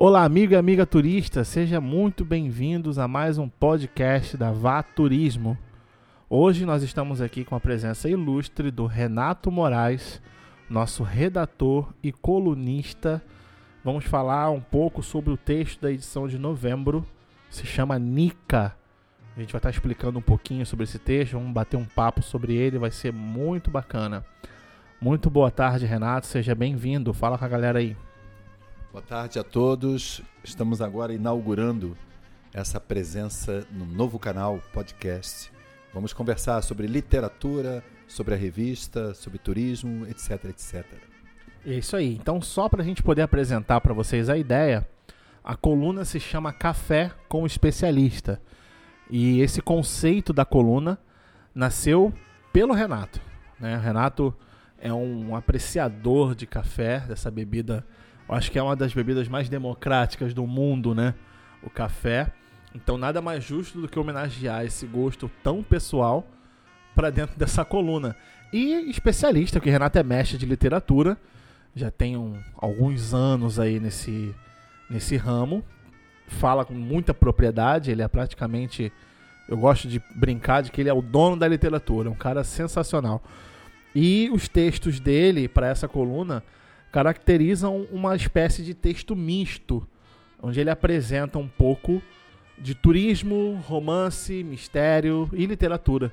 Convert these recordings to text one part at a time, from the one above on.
Olá, amigo e amiga turista, sejam muito bem-vindos a mais um podcast da Vá Turismo. Hoje nós estamos aqui com a presença ilustre do Renato Moraes, nosso redator e colunista. Vamos falar um pouco sobre o texto da edição de novembro, se chama Nica. A gente vai estar explicando um pouquinho sobre esse texto, vamos bater um papo sobre ele, vai ser muito bacana. Muito boa tarde, Renato, seja bem-vindo. Fala com a galera aí. Boa tarde a todos. Estamos agora inaugurando essa presença no novo canal podcast. Vamos conversar sobre literatura, sobre a revista, sobre turismo, etc, etc. É isso aí. Então, só para a gente poder apresentar para vocês a ideia, a coluna se chama Café com Especialista. E esse conceito da coluna nasceu pelo Renato. Né? O Renato é um apreciador de café, dessa bebida acho que é uma das bebidas mais democráticas do mundo, né? O café. Então nada mais justo do que homenagear esse gosto tão pessoal para dentro dessa coluna. E especialista, que Renato é mestre de literatura, já tem um, alguns anos aí nesse, nesse ramo, fala com muita propriedade, ele é praticamente, eu gosto de brincar de que ele é o dono da literatura, um cara sensacional. E os textos dele para essa coluna caracterizam uma espécie de texto misto, onde ele apresenta um pouco de turismo, romance, mistério e literatura,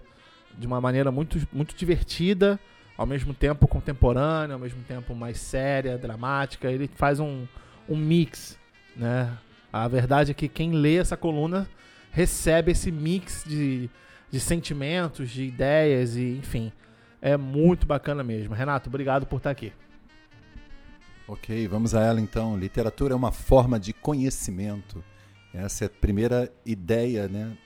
de uma maneira muito, muito divertida, ao mesmo tempo contemporânea, ao mesmo tempo mais séria, dramática. Ele faz um, um mix, né? A verdade é que quem lê essa coluna recebe esse mix de, de sentimentos, de ideias e enfim. É muito bacana mesmo. Renato, obrigado por estar aqui. Ok, vamos a ela então. Literatura é uma forma de conhecimento. Essa é a primeira ideia, né?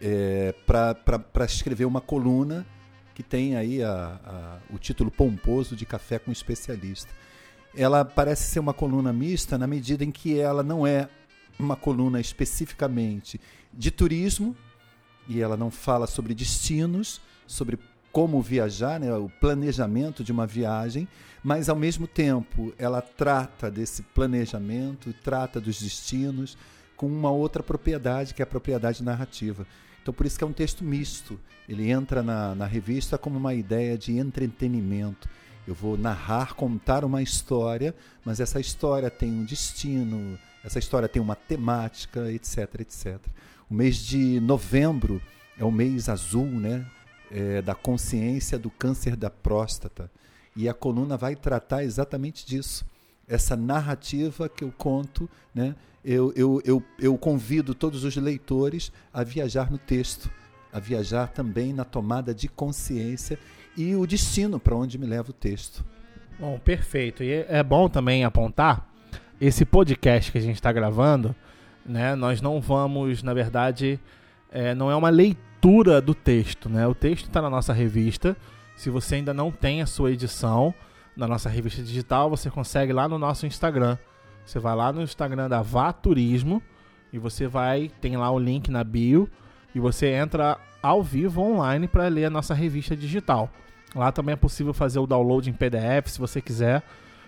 É, para escrever uma coluna que tem aí a, a, o título pomposo de Café com Especialista. Ela parece ser uma coluna mista na medida em que ela não é uma coluna especificamente de turismo, e ela não fala sobre destinos, sobre como viajar, né, o planejamento de uma viagem, mas ao mesmo tempo ela trata desse planejamento, trata dos destinos com uma outra propriedade, que é a propriedade narrativa. Então, por isso que é um texto misto. Ele entra na, na revista como uma ideia de entretenimento. Eu vou narrar, contar uma história, mas essa história tem um destino, essa história tem uma temática, etc, etc. O mês de novembro é o mês azul, né? É, da consciência do câncer da próstata. E a coluna vai tratar exatamente disso. Essa narrativa que eu conto, né? eu, eu, eu, eu convido todos os leitores a viajar no texto, a viajar também na tomada de consciência e o destino para onde me leva o texto. Bom, perfeito. E é bom também apontar esse podcast que a gente está gravando, né? Nós não vamos, na verdade, é, não é uma leitura do texto, né? O texto está na nossa revista. Se você ainda não tem a sua edição na nossa revista digital, você consegue lá no nosso Instagram. Você vai lá no Instagram da Vá Turismo e você vai, tem lá o link na bio e você entra ao vivo online para ler a nossa revista digital. Lá também é possível fazer o download em PDF se você quiser.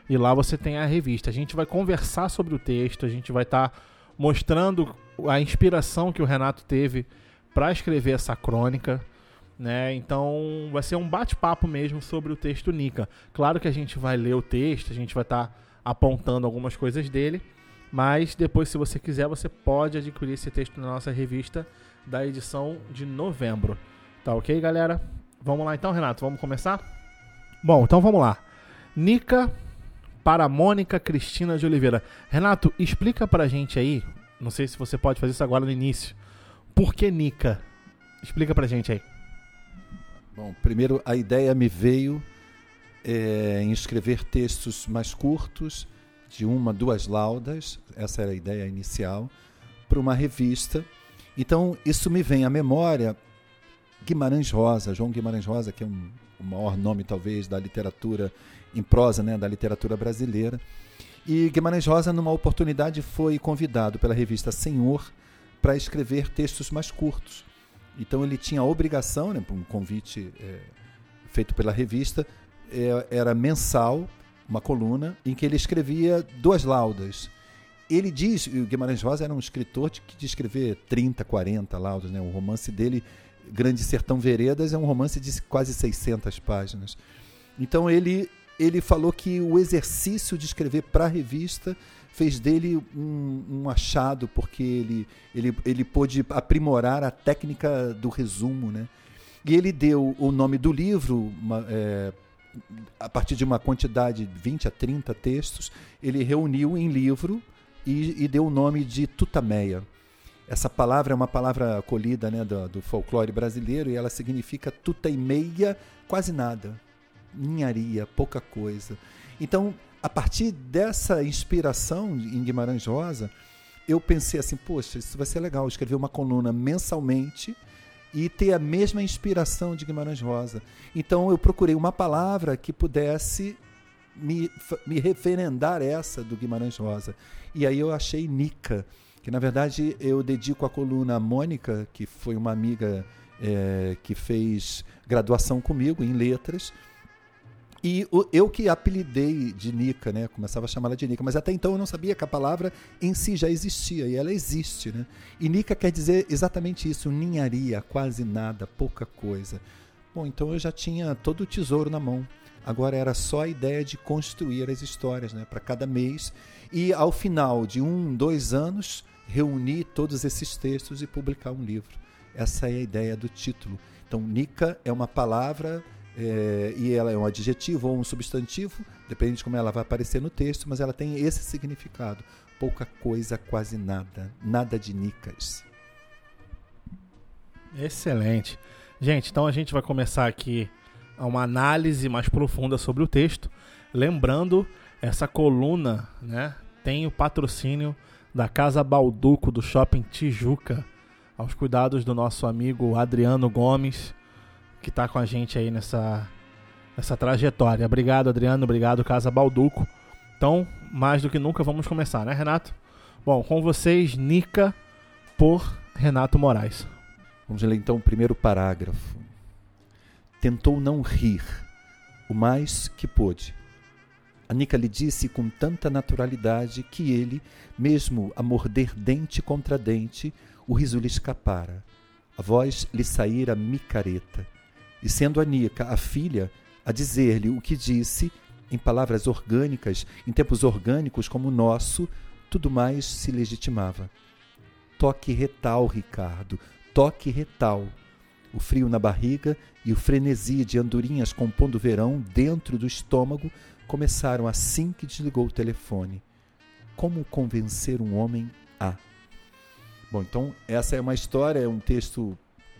E lá você tem a revista. A gente vai conversar sobre o texto, a gente vai estar tá mostrando a inspiração que o Renato teve para escrever essa crônica. Né? Então vai ser um bate-papo mesmo sobre o texto Nika. Claro que a gente vai ler o texto, a gente vai estar tá apontando algumas coisas dele, mas depois, se você quiser, você pode adquirir esse texto na nossa revista da edição de novembro. Tá ok, galera? Vamos lá então, Renato, vamos começar? Bom, então vamos lá. Nika para Mônica Cristina de Oliveira. Renato, explica pra gente aí, não sei se você pode fazer isso agora no início, por que Nika? Explica pra gente aí. Bom, primeiro a ideia me veio é, em escrever textos mais curtos, de uma, duas laudas, essa era a ideia inicial, para uma revista. Então, isso me vem à memória Guimarães Rosa, João Guimarães Rosa, que é um, o maior nome, talvez, da literatura em prosa, né, da literatura brasileira. E Guimarães Rosa, numa oportunidade, foi convidado pela revista Senhor para escrever textos mais curtos. Então ele tinha a obrigação, né, um convite é, feito pela revista, é, era mensal, uma coluna, em que ele escrevia duas laudas. ele diz, o Guimarães Rosa era um escritor de, de escrever 30, 40 laudos, né? O romance dele, Grande Sertão Veredas, é um romance de quase 600 páginas. Então ele, ele falou que o exercício de escrever para a revista fez dele um, um, achado, porque ele, ele, ele pôde aprimorar a técnica do resumo. Né? E ele deu o nome do livro, uma, é, a partir de uma quantidade de 20 a 30 textos, ele reuniu em livro e, e deu o nome de Tutameia. Essa palavra é uma palavra acolhida né, do, do folclore brasileiro e ela significa tuta e meia, quase nada. Ninharia, pouca coisa. Então, a partir dessa inspiração em Guimarães Rosa, eu pensei assim, poxa, isso vai ser legal, escrever uma coluna mensalmente e ter a mesma inspiração de Guimarães Rosa. Então eu procurei uma palavra que pudesse me, me referendar essa do Guimarães Rosa. E aí eu achei Nica, que na verdade eu dedico a coluna à Mônica, que foi uma amiga é, que fez graduação comigo em letras. E eu que apelidei de Nica, né? Começava a chamá-la de Nica, mas até então eu não sabia que a palavra em si já existia, e ela existe, né? E Nica quer dizer exatamente isso, ninharia, quase nada, pouca coisa. Bom, então eu já tinha todo o tesouro na mão. Agora era só a ideia de construir as histórias, né? Para cada mês. E ao final de um, dois anos, reunir todos esses textos e publicar um livro. Essa é a ideia do título. Então, Nica é uma palavra é, e ela é um adjetivo ou um substantivo, depende de como ela vai aparecer no texto, mas ela tem esse significado. Pouca coisa, quase nada. Nada de nicas. Excelente. Gente, então a gente vai começar aqui uma análise mais profunda sobre o texto. Lembrando, essa coluna né, tem o patrocínio da Casa Balduco do Shopping Tijuca, aos cuidados do nosso amigo Adriano Gomes que está com a gente aí nessa, nessa trajetória. Obrigado, Adriano. Obrigado, Casa Balduco. Então, mais do que nunca, vamos começar, né, Renato? Bom, com vocês, Nica por Renato Moraes. Vamos ler então o primeiro parágrafo. Tentou não rir, o mais que pôde. A Nica lhe disse com tanta naturalidade que ele, mesmo a morder dente contra dente, o riso lhe escapara. A voz lhe saíra micareta e sendo Anica a filha, a dizer-lhe o que disse, em palavras orgânicas, em tempos orgânicos como o nosso, tudo mais se legitimava. Toque retal, Ricardo, toque retal. O frio na barriga e o frenesi de andorinhas compondo o verão dentro do estômago começaram assim que desligou o telefone. Como convencer um homem a? Bom, então essa é uma história, é um texto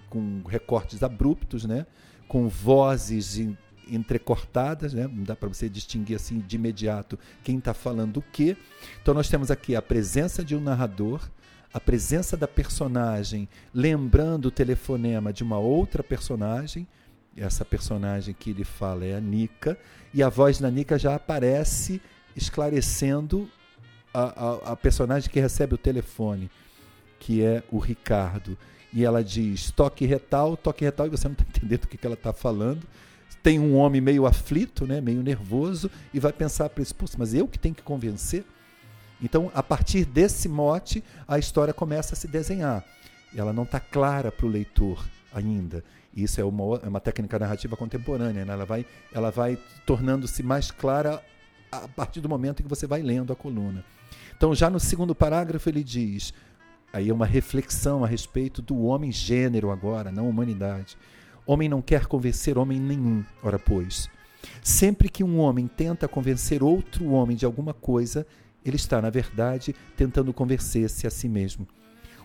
com recortes abruptos, né? Com vozes entrecortadas, né? não dá para você distinguir assim de imediato quem está falando o quê. Então nós temos aqui a presença de um narrador, a presença da personagem lembrando o telefonema de uma outra personagem, essa personagem que ele fala é a Nica, e a voz da Nica já aparece esclarecendo a, a, a personagem que recebe o telefone, que é o Ricardo e ela diz toque retal, toque retal, e você não está entendendo o que, que ela está falando. Tem um homem meio aflito, né, meio nervoso, e vai pensar para isso, mas eu que tenho que convencer? Então, a partir desse mote, a história começa a se desenhar. Ela não está clara para o leitor ainda. Isso é uma, é uma técnica narrativa contemporânea. Né? Ela vai, ela vai tornando-se mais clara a partir do momento em que você vai lendo a coluna. Então, já no segundo parágrafo, ele diz: Aí é uma reflexão a respeito do homem gênero agora, não humanidade. Homem não quer convencer homem nenhum, ora pois. Sempre que um homem tenta convencer outro homem de alguma coisa, ele está, na verdade, tentando convencer-se a si mesmo.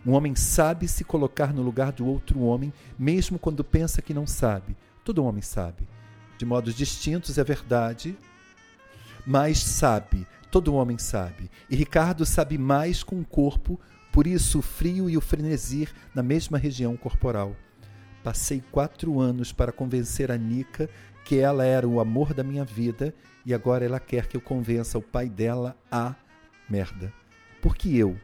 Um homem sabe se colocar no lugar do outro homem, mesmo quando pensa que não sabe. Todo homem sabe. De modos distintos, é verdade, mas sabe. Todo homem sabe. E Ricardo sabe mais com o corpo por isso, o frio e o frenesi na mesma região corporal. Passei quatro anos para convencer a Nica que ela era o amor da minha vida e agora ela quer que eu convença o pai dela a merda. Por que eu?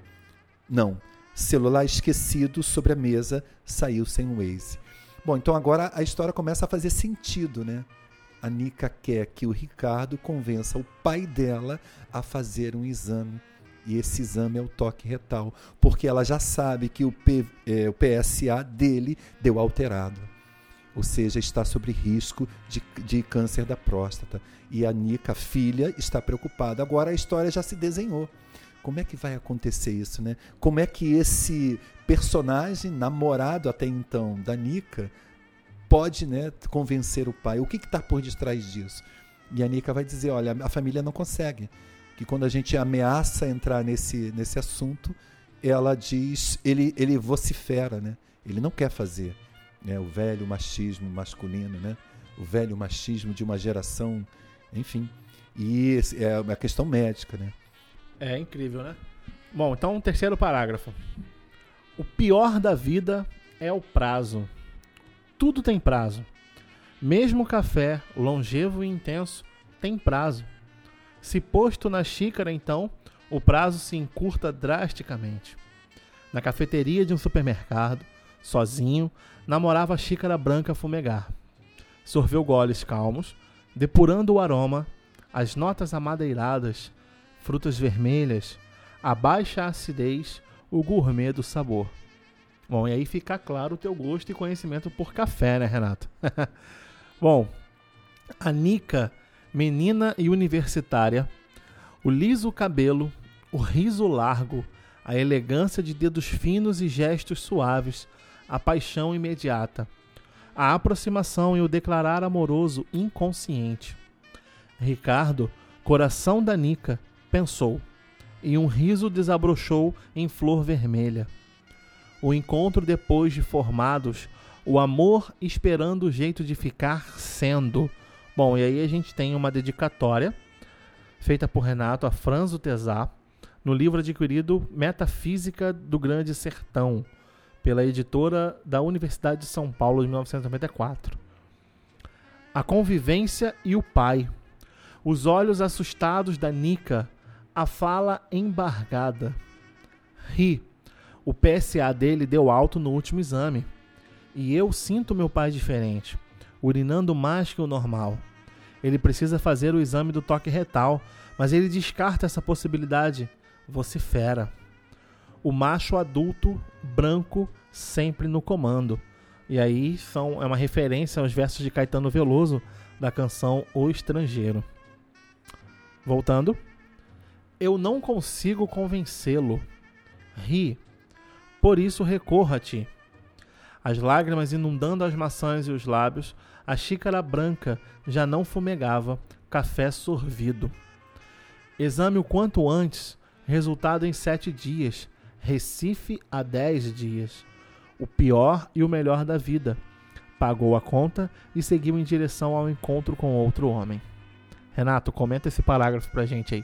Não. Celular esquecido sobre a mesa saiu sem o Waze. Bom, então agora a história começa a fazer sentido, né? A Nica quer que o Ricardo convença o pai dela a fazer um exame E esse exame é o toque retal, porque ela já sabe que o, P, é, o PSA dele deu alterado. Ou seja, está sob risco de, de câncer da próstata. E a Nica, filha, está preocupada. Agora a história já se desenhou. Como é que vai acontecer isso, né? Como é que esse personagem, namorado até então da Nica, pode né, convencer o pai? O que está por detrás disso? E a Nica vai dizer: olha, a família não consegue. Que quando a gente ameaça entrar nesse, nesse assunto, ela diz, ele, ele vocifera, né? Ele não quer fazer. Né? O velho machismo masculino, né? O velho machismo de uma geração, enfim. E é uma questão médica, né? É incrível, né? Bom, então, um terceiro parágrafo. O pior da vida é o prazo. Tudo tem prazo. Mesmo o café, longevo e intenso, tem prazo. Se posto na xícara, então, o prazo se encurta drasticamente. Na cafeteria de um supermercado, sozinho, namorava a xícara branca fumegar. Sorveu goles calmos, depurando o aroma, as notas amadeiradas, frutas vermelhas, a baixa acidez, o gourmet do sabor. Bom, e aí fica claro o teu gosto e conhecimento por café, né, Renato? Bom, a Nica, menina e universitária, o liso cabelo, o riso largo, a elegância de dedos finos e gestos suaves, a paixão imediata, a aproximação e o declarar amoroso inconsciente. Ricardo, coração da Nica, pensou, e um riso desabrochou em flor vermelha. O encontro depois de formados o amor esperando o jeito de ficar sendo. Bom, e aí a gente tem uma dedicatória feita por Renato a Franzo Tesar no livro adquirido Metafísica do Grande Sertão, pela editora da Universidade de São Paulo de 1994. A convivência e o pai. Os olhos assustados da Nica, a fala embargada. Ri. O PSA dele deu alto no último exame. E eu sinto meu pai diferente, urinando mais que o normal. Ele precisa fazer o exame do toque retal, mas ele descarta essa possibilidade. Vocifera. O macho adulto, branco, sempre no comando. E aí são, é uma referência aos versos de Caetano Veloso da canção O Estrangeiro. Voltando. Eu não consigo convencê-lo. Ri. Por isso ti as lágrimas inundando as maçãs e os lábios, a xícara branca já não fumegava, café sorvido. Exame o quanto antes, resultado em sete dias, Recife a dez dias. O pior e o melhor da vida. Pagou a conta e seguiu em direção ao encontro com outro homem. Renato, comenta esse parágrafo pra gente aí.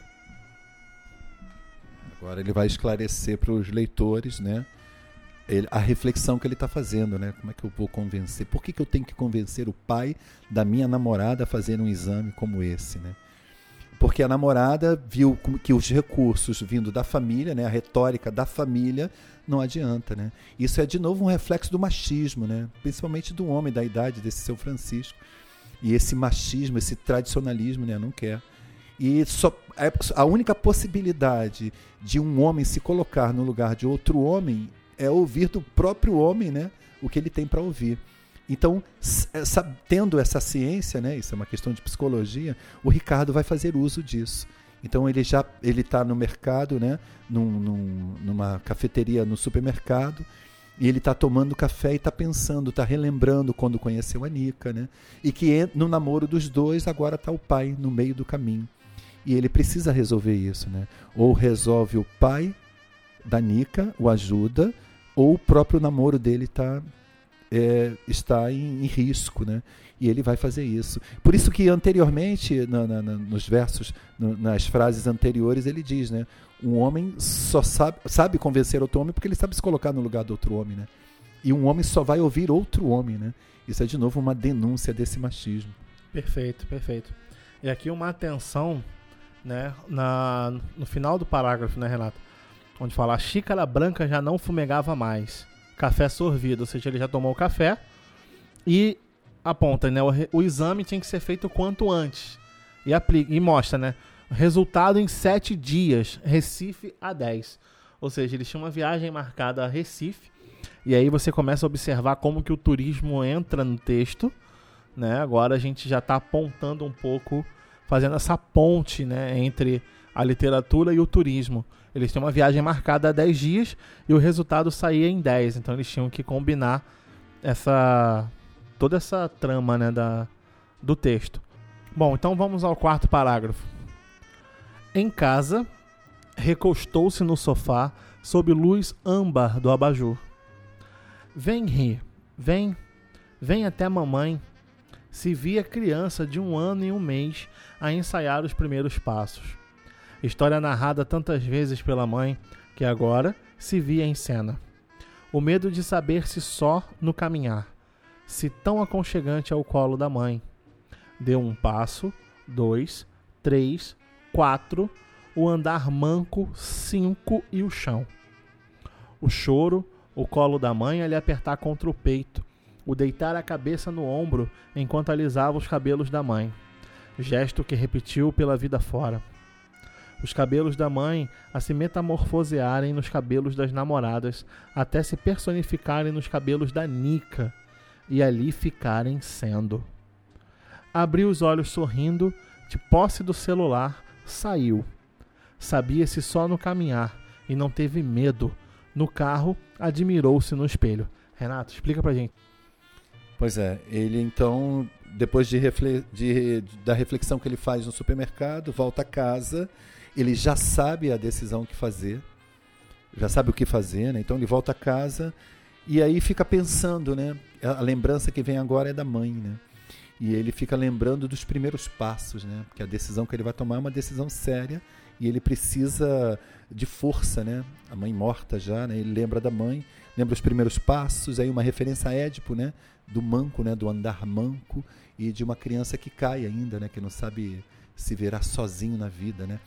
Agora ele vai esclarecer para os leitores, né? Ele, a reflexão que ele está fazendo, né? Como é que eu vou convencer? Por que, que eu tenho que convencer o pai da minha namorada a fazer um exame como esse, né? Porque a namorada viu que os recursos vindo da família, né, a retórica da família, não adianta, né? Isso é de novo um reflexo do machismo, né? Principalmente do homem da idade desse seu Francisco. E esse machismo, esse tradicionalismo, né, não quer. E só, é, a única possibilidade de um homem se colocar no lugar de outro homem é ouvir do próprio homem né, o que ele tem para ouvir. Então, essa, tendo essa ciência, né, isso é uma questão de psicologia, o Ricardo vai fazer uso disso. Então ele já ele está no mercado, né, num, num, numa cafeteria no supermercado, e ele está tomando café e está pensando, está relembrando quando conheceu a Nica, né? E que no namoro dos dois agora está o pai no meio do caminho. E ele precisa resolver isso, né? Ou resolve o pai da Nica, o ajuda, ou o próprio namoro dele tá, é, está em, em, risco, né? E ele vai fazer isso. Por isso que anteriormente, na, na, nos versos, no, nas frases anteriores, ele diz, né? Um homem só sabe, sabe convencer outro homem porque ele sabe se colocar no lugar do outro homem, né? E um homem só vai ouvir outro homem, né? Isso é de novo uma denúncia desse machismo. Perfeito, perfeito. E aqui uma atenção, né, na, no final do parágrafo, né, Renato? Onde fala a xícara branca já não fumegava mais. Café sorvido, ou seja, ele já tomou o café e aponta, né? O, o exame tinha que ser feito quanto antes. E, aplica, e mostra, né? Resultado em sete dias, Recife a 10. Ou seja, eles tinham uma viagem marcada a Recife. E aí você começa a observar como que o turismo entra no texto. Né? Agora a gente já está apontando um pouco, fazendo essa ponte né, entre a literatura e o turismo. Eles tinham uma viagem marcada a 10 dias e o resultado saía em 10. Então eles tinham que combinar essa toda essa trama né, da, do texto. Bom, então vamos ao quarto parágrafo. Em casa, recostou-se no sofá sob luz âmbar do abajur. Vem rir, vem, vem até mamãe. Se via criança de um ano e um mês a ensaiar os primeiros passos. História narrada tantas vezes pela mãe que agora se via em cena. O medo de saber-se só no caminhar, se tão aconchegante ao colo da mãe. Deu um passo, dois, três, quatro, o andar manco, cinco e o chão. O choro, o colo da mãe a lhe apertar contra o peito, o deitar a cabeça no ombro enquanto alisava os cabelos da mãe. Gesto que repetiu pela vida fora. Os cabelos da mãe a se metamorfosearem nos cabelos das namoradas, até se personificarem nos cabelos da Nica e ali ficarem sendo. Abriu os olhos sorrindo, de posse do celular, saiu Sabia-se só no caminhar e não teve medo. No carro, admirou-se no espelho. Renato, explica pra gente. Pois é, ele então, depois de, refle de, da reflexão que ele faz no supermercado, volta a casa, ele já sabe a decisão que fazer, já sabe o que fazer, né? Então ele volta a casa e aí fica pensando, né? A lembrança que vem agora é da mãe, né? E ele fica lembrando dos primeiros passos, né? Porque a decisão que ele vai tomar é uma decisão séria e ele precisa de força, né? A mãe morta já, né? Ele lembra da mãe, lembra os primeiros passos, aí uma referência a Édipo, né? Do manco, né? Do andar manco e de uma criança que cai ainda, né? Que não sabe se verá sozinho na vida, né?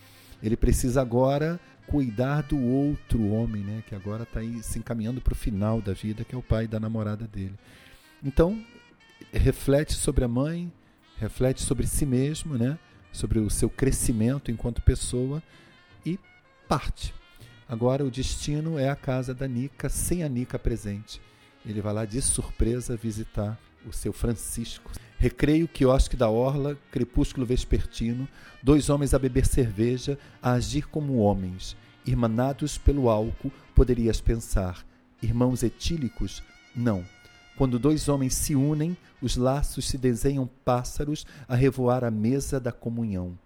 Ele precisa agora cuidar do outro homem, né? Que agora está se encaminhando para o final da vida, que é o pai da namorada dele. Então reflete sobre a mãe, reflete sobre si mesmo, né? sobre o seu crescimento enquanto pessoa e parte. Agora o destino é a casa da Nica, sem a Nica presente. Ele vai lá de surpresa visitar o seu Francisco. Recreio, quiosque da orla, crepúsculo vespertino, dois homens a beber cerveja, a agir como homens. Irmanados pelo álcool, poderias pensar. Irmãos etílicos? Não quando dois homens se unem, os laços se desenham pássaros a revoar à mesa da comunhão.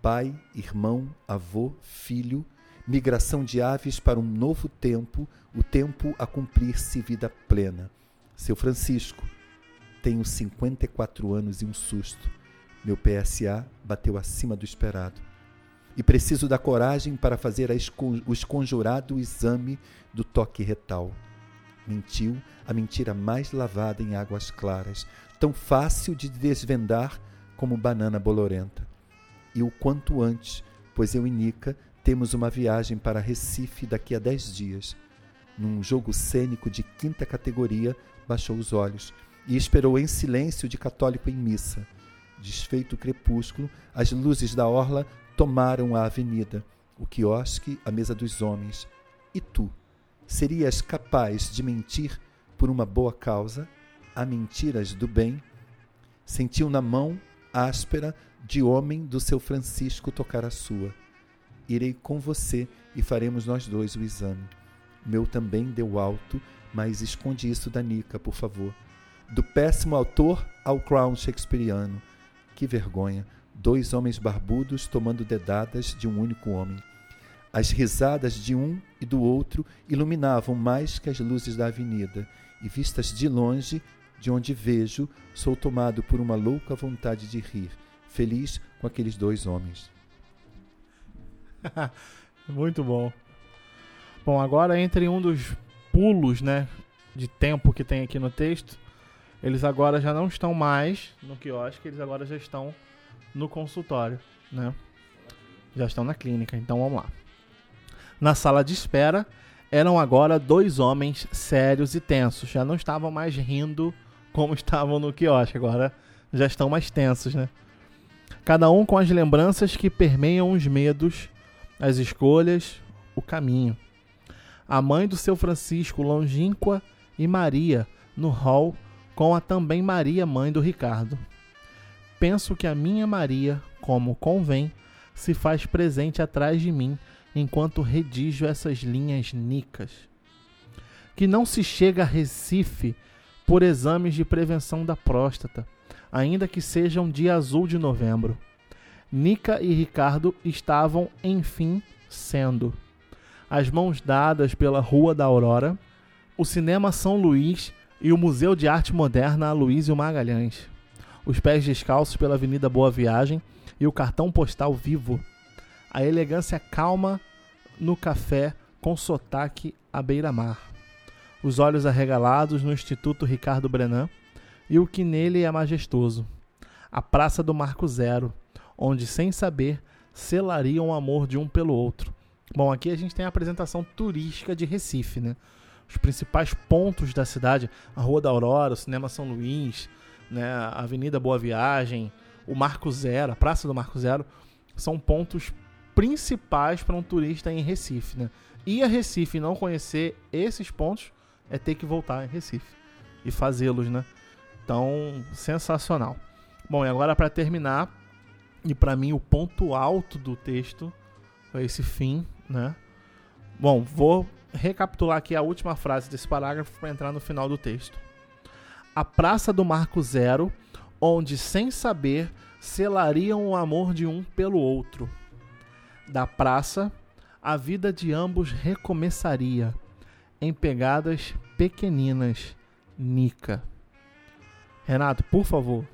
Pai, irmão, avô, filho, migração de aves para um novo tempo, o tempo a cumprir-se vida plena. Seu Francisco, tenho 54 anos e um susto. Meu PSA bateu acima do esperado. E preciso da coragem para fazer o esconjurado exame do toque retal mentiu a mentira mais lavada em águas claras, tão fácil de desvendar como banana bolorenta. E o quanto antes, pois eu e Nica temos uma viagem para Recife daqui a dez dias. Num jogo cênico de quinta categoria, baixou os olhos e esperou em silêncio de católico em missa. Desfeito o crepúsculo, as luzes da orla tomaram a avenida, o quiosque, a mesa dos homens. E tu, serias capaz de mentir por uma boa causa, a mentiras do bem, sentiu na mão áspera de homem do seu Francisco tocar a sua. Irei com você e faremos nós dois o exame. Meu também deu alto, mas esconde isso da Nica, por favor. Do péssimo autor ao crown shakespeariano. Que vergonha! Dois homens barbudos tomando dedadas de um único homem. As risadas de um e do outro iluminavam mais que as luzes da avenida, e vistas de longe, de onde vejo, sou tomado por uma louca vontade de rir, feliz com aqueles dois homens. Muito bom. Bom, agora entre um dos pulos, né, de tempo que tem aqui no texto, eles agora já não estão mais no quiosque, eles agora já estão no consultório, né? Já estão na clínica, então vamos lá. Na sala de espera eram agora dois homens sérios e tensos. Já não estavam mais rindo como estavam no quiosque, agora já estão mais tensos, né? cada um com as lembranças que permeiam os medos, as escolhas, o caminho. A mãe do seu Francisco, longínqua, e Maria, no hall, com a também Maria, mãe do Ricardo. Penso que a minha Maria, como convém, se faz presente atrás de mim enquanto redijo essas linhas nicas. Que não se chega a Recife por exames de prevenção da próstata, ainda que seja um dia azul de novembro. Nica e Ricardo estavam, enfim, sendo. As mãos dadas pela Rua da Aurora, o Cinema São Luís e o Museu de Arte Moderna Aloysio Magalhães. Os pés descalços pela Avenida Boa Viagem e o cartão postal vivo. A elegância calma no café com sotaque à beira-mar. Os olhos arregalados no Instituto Ricardo Brenan e o que nele é majestoso. A Praça do Marco Zero, onde, sem saber, selariam o amor de um pelo outro. Bom, aqui a gente tem a apresentação turística de Recife, né? Os principais pontos da cidade, a Rua da Aurora, o Cinema São Luís, né, a Avenida Boa Viagem, o Marco Zero, a Praça do Marco Zero, são pontos principais para um turista em Recife, né? Ir a Recife e não conhecer esses pontos é ter que voltar em Recife e fazê-los, né? Então, sensacional. Bom, e agora para terminar, e para mim o ponto alto do texto foi esse fim, né? Bom, vou recapitular aqui a última frase desse parágrafo para entrar no final do texto. A praça do Marco Zero, onde sem saber selariam o amor de um pelo outro. Da praça, a vida de ambos recomeçaria em pegadas pequeninas, Nica. Renato, por favor,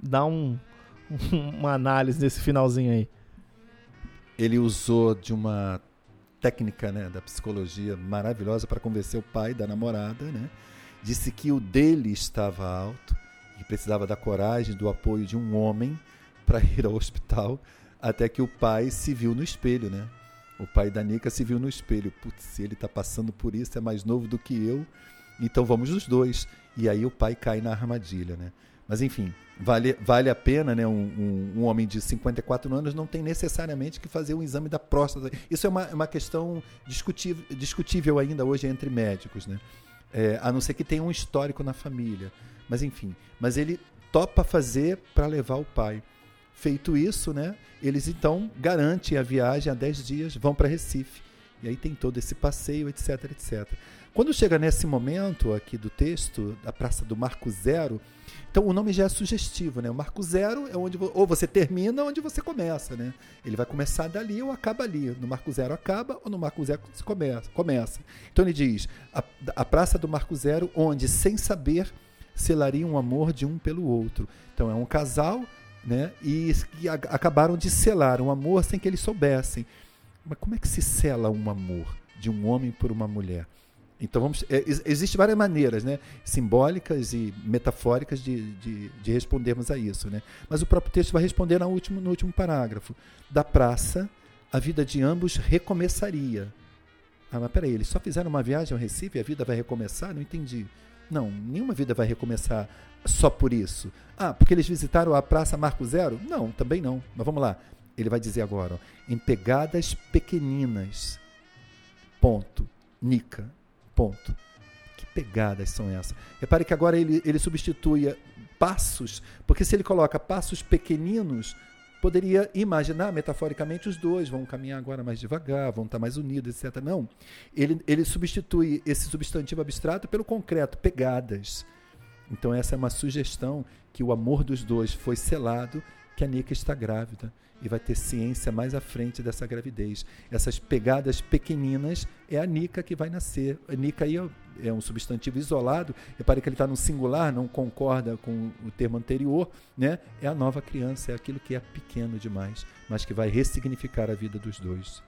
dá um, uma análise desse finalzinho aí. Ele usou de uma técnica né, da psicologia maravilhosa para convencer o pai da namorada, né? Disse que o dele estava alto e precisava da coragem, do apoio de um homem para ir ao hospital, até que o pai se viu no espelho, né? O pai da Nica se viu no espelho. Putz, ele está passando por isso, é mais novo do que eu, então vamos os dois. E aí o pai cai na armadilha, né? Mas enfim, vale, vale a pena, né? Um, um, um, homem de 54 anos não tem necessariamente que fazer um exame da próstata. Isso é uma, uma questão discutível, discutível ainda hoje entre médicos, né? É, a não ser que tenha um histórico na família. Mas enfim, mas ele topa fazer para levar o pai. Feito isso, né? Eles então garantem a viagem a 10 dias, vão para Recife. E aí tem todo esse passeio, etc, etc. Quando chega nesse momento aqui do texto, da Praça do Marco Zero, então o nome já é sugestivo, né? O Marco Zero é onde ou você termina onde você começa, né? Ele vai começar dali ou acaba ali. No Marco Zero acaba ou no Marco Zero se começa. começa. Então ele diz: a, a Praça do Marco Zero, onde sem saber selaria um amor de um pelo outro. Então é um casal, né? E, e a, acabaram de selar um amor sem que eles soubessem. Mas como é que se sela um amor de um homem por uma mulher? Então vamos, é, existem várias maneiras, né, simbólicas e metafóricas de, de, de, respondermos a isso, né. Mas o próprio texto vai responder no último, no último parágrafo. Da praça, a vida de ambos recomeçaria. Ah, mas peraí, eles só fizeram uma viagem ao Recife e a vida vai recomeçar? Não entendi. Não, nenhuma vida vai recomeçar só por isso. Ah, porque eles visitaram a Praça Marco Zero? Não, também não. Mas vamos lá. Ele vai dizer agora, ó, em pegadas pequeninas. Ponto. Nica. Ponto. Que pegadas são essas? Repare que agora ele, ele substitui passos, porque se ele coloca passos pequeninos, poderia imaginar metaforicamente os dois vão caminhar agora mais devagar, vão estar mais unidos, etc. Não. Ele, ele substitui esse substantivo abstrato pelo concreto, pegadas. Então, essa é uma sugestão que o amor dos dois foi selado, que a Nika está grávida e vai ter ciência mais à frente dessa gravidez. Essas pegadas pequeninas é a Nica que vai nascer. A Nica aí é um substantivo isolado, repare que ele está no singular, não concorda com o termo anterior, né? É a nova criança, é aquilo que é pequeno demais, mas que vai ressignificar a vida dos dois.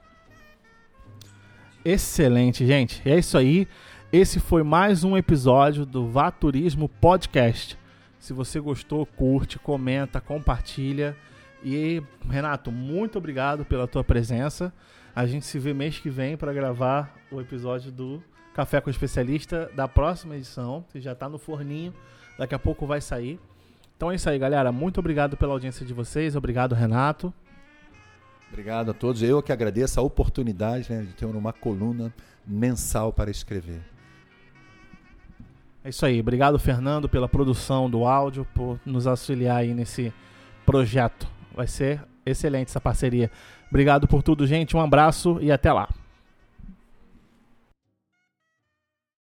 Excelente, gente. É isso aí. Esse foi mais um episódio do Vaturismo Podcast. Se você gostou, curte, comenta, compartilha. E, Renato, muito obrigado pela tua presença. A gente se vê mês que vem para gravar o episódio do Café com o Especialista da próxima edição, que já está no forninho, daqui a pouco vai sair. Então é isso aí, galera. Muito obrigado pela audiência de vocês. Obrigado, Renato. Obrigado a todos. Eu que agradeço a oportunidade né, de ter uma coluna mensal para escrever. É isso aí. Obrigado, Fernando, pela produção do áudio, por nos auxiliar aí nesse projeto. Vai ser excelente essa parceria. Obrigado por tudo, gente. Um abraço e até lá.